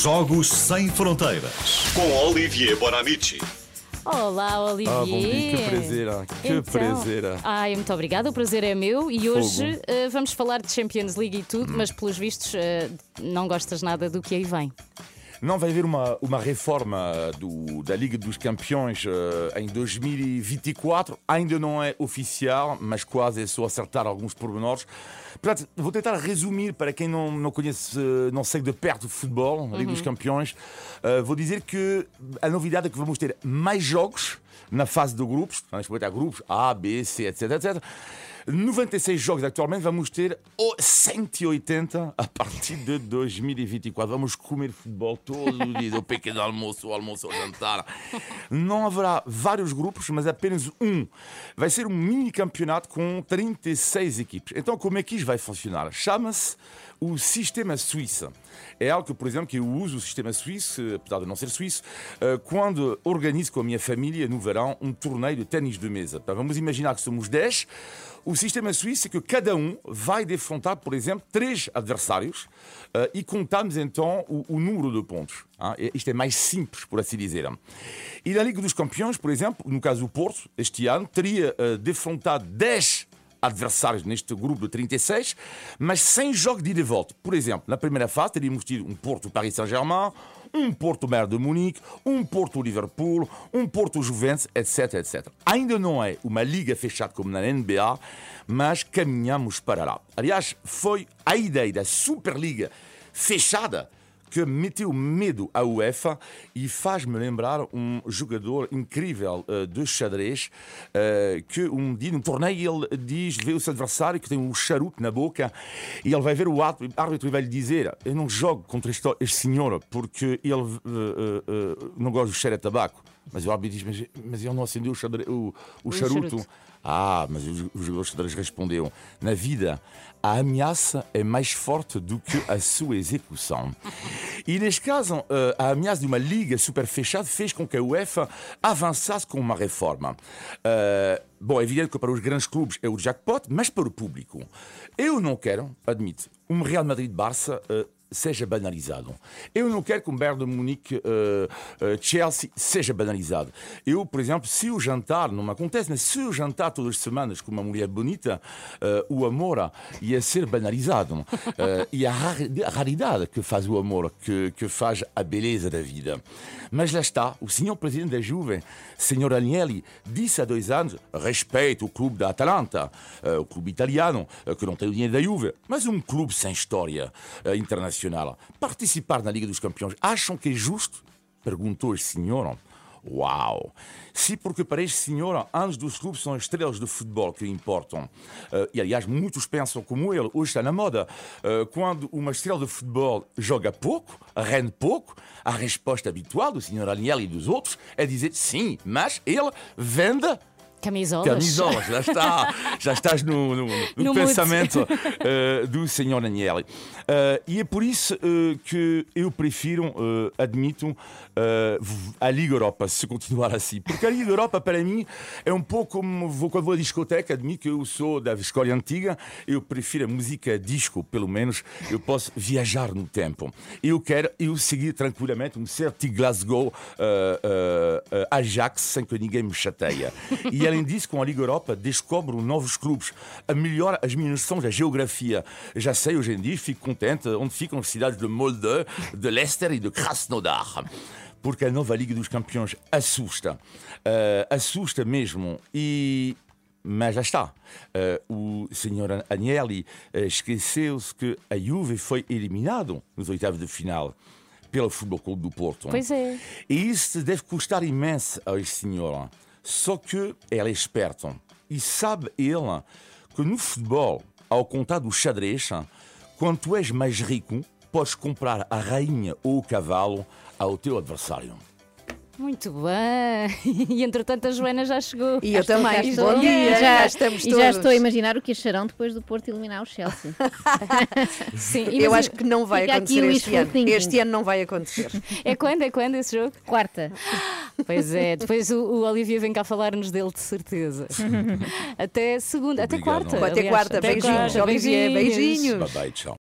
Jogos Sem Fronteiras com Olivier Bonamici. Olá, Olivier. Ah, bom dia, que prazer, ah, que Então, prazer. ah. Ai, muito obrigada, o prazer é meu. E Fogo. hoje eh, vamos falar de Champions League e tudo, mas pelos vistos eh, não gostas nada do que aí vem. Não vai haver uma, uma reforma do, da Liga dos Campeões eh, em 2024. Ainda não é oficial, mas quase é só acertar alguns pormenores. Portanto, vou tentar resumir para quem não, não conhece, eh, não segue de perto o futebol, a Liga dos Campeões. Eh, vou dizer que a novidade é que vamos ter mais jogos na fase de grupos. Vamos ter grupos A, B, C, etc, etc. 96 jogos atualmente, vamos ter oh, 180 a partir de 2024. Vamos comer futebol todo o dia, do pequeno almoço, o almoço ao jantar. Não haverá vários grupos, mas apenas um. Vai ser um mini campeonato com 36 equipes. Então, como é que isto vai funcionar? Chama-se o sistema suíça. É algo que, por exemplo, que eu uso o sistema suíço, apesar de não ser suíço, eh, quando organizo com a minha família no verão um torneio de ténis de mesa. Então, vamos imaginar que somos 10. O sistema suíço é que cada um vai defrontar, por exemplo, três adversários eh, e contamos então o, o número de pontos. E Isto é mais simples, por assim dizer. E na Liga dos Campeões, por exemplo, no caso do Porto, este ano, teria eh, defrontado 10 adversários neste grupo de 36, mas sem jogo de ida e volta. Por exemplo, na primeira fase teríamos tido um Porto Paris Saint-Germain, um Porto Bayern de Munique, um Porto Liverpool, um Porto Juventus, etc, etc. Ainda não é uma liga fechada como na NBA, mas caminhamos para lá. Aliás, foi a ideia da Superliga fechada que meteu medo à UEFA e faz-me lembrar um jogador incrível eh, de xadrez eh, que um dia no torneio ele diz, vê o seu adversário que tem um charuto na boca e ele vai ver o árbitro e vai lhe dizer eu não jogo contra este, este senhor porque ele eh, não gosta do cheiro a tabaco. Mas o árbitro diz, mas, mas ele não acendeu o, xadre- o- o charuto. charuto. Ah, mas os jogadores responderam: na vida, a ameaça é mais forte do que a sua execução. E neste caso, eh, a ameaça de uma liga super fechada fez com que a UEFA avançasse com uma reforma. Eh, Bom, é evidente que para os grandes clubes é o jackpot, mas para o público, eu não quero, admito, um Real Madrid-Barça eh, seja banalizado. Eu não quero que um Bayern de Munique eh, eh, Chelsea seja banalizado. Eu, por exemplo, se o jantar, não me acontece, mas se o jantar todas as semanas com uma mulher bonita, eh, o amor ia ser banalizado. E a rari- a raridade que faz o amor, que, que faz a beleza da vida. Mas lá está, o senhor presidente da Juve, senhor Agnelli, disse há dois anos, respeito o clube da Atalanta, o clube italiano, que não tem o dinheiro da Juve, mas um clube sem história eh, internacional. Participar na Liga dos Campeões, acham que é justo? Perguntou este senhor. Uau! Sim, porque para este senhor, antes dos clubes são as estrelas de futebol que importam. Eh, e aliás, muitos pensam como ele, hoje está na moda. Eh, quando uma estrela de futebol joga pouco, rende pouco, a resposta habitual do senhor Agnelli e dos outros é dizer sim, mas ele vende Camisolas. Camisolas, já está. Já estás no, no- no No pensamento eh, do senhor Agnelli. Eh, e é por isso eh, que eu prefiro, admito, a Liga Europa, se continuar assim. Porque a Liga Europa, para mim, é um pouco como vou, quando vou à discoteca, admito que eu sou da escola antiga, eu prefiro a música disco, pelo menos eu posso viajar no tempo. Eu quero eu seguir tranquilamente um certo Glasgow Ajax sem que ninguém me chateia. E além disso, com a Liga Europa, descobro novos clubes, a melhor as minhas noções da geografia. Já sei hoje em dia, fico contente onde ficam as cidades de Molde, de Leicester e de Krasnodar. Porque a nova Liga dos Campeões assusta. Eh, assusta mesmo. E mas já está. Eh, o senhor Agnelli eh, esqueceu-se que a Juve foi eliminado nos oitavos de final pelo Futebol Clube do Porto. Pois é. E isso deve custar imenso a este senhor. Só que ele é esperto. E sabe ele que no futebol, ao contar do xadrez, quando és mais rico, podes comprar a rainha ou o cavalo ao teu adversário. Muito bem. E entretanto a Joana já chegou. E eu Cá também. estou. Bom dia, já, já estamos e todos. já estou a imaginar o que acharão depois do Porto eliminar o Chelsea. Sim, Eu acho que não vai acontecer este ano. thinking. Este ano não vai acontecer. É quando? É quando esse jogo? Quarta. Pois é, depois o, o Olivia vem cá falar-nos dele de certeza. Até segunda, até Obrigado. quarta. Até aliás. quarta. Até Beijinhos, quarta. Olivier. Beijinhos. Bye bye, tchau.